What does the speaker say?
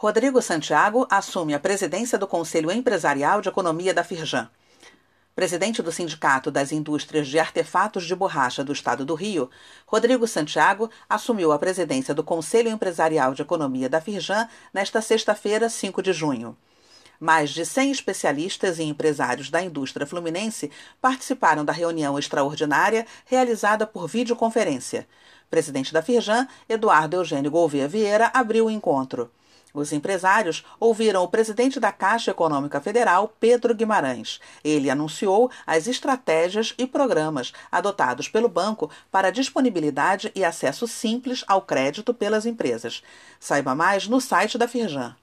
Rodrigo Santiago assume a presidência do Conselho Empresarial de Economia da Firjan. Presidente do Sindicato das Indústrias de Artefatos de Borracha do Estado do Rio, Rodrigo Santiago assumiu a presidência do Conselho Empresarial de Economia da Firjan nesta sexta-feira, 5 de junho. Mais de 100 especialistas e empresários da indústria fluminense participaram da reunião extraordinária realizada por videoconferência. Presidente da Firjan, Eduardo Eugênio Gouveia Vieira, abriu o encontro. Os empresários ouviram o presidente da Caixa Econômica Federal, Pedro Guimarães. Ele anunciou as estratégias e programas adotados pelo banco para disponibilidade e acesso simples ao crédito pelas empresas. Saiba mais no site da Firjan.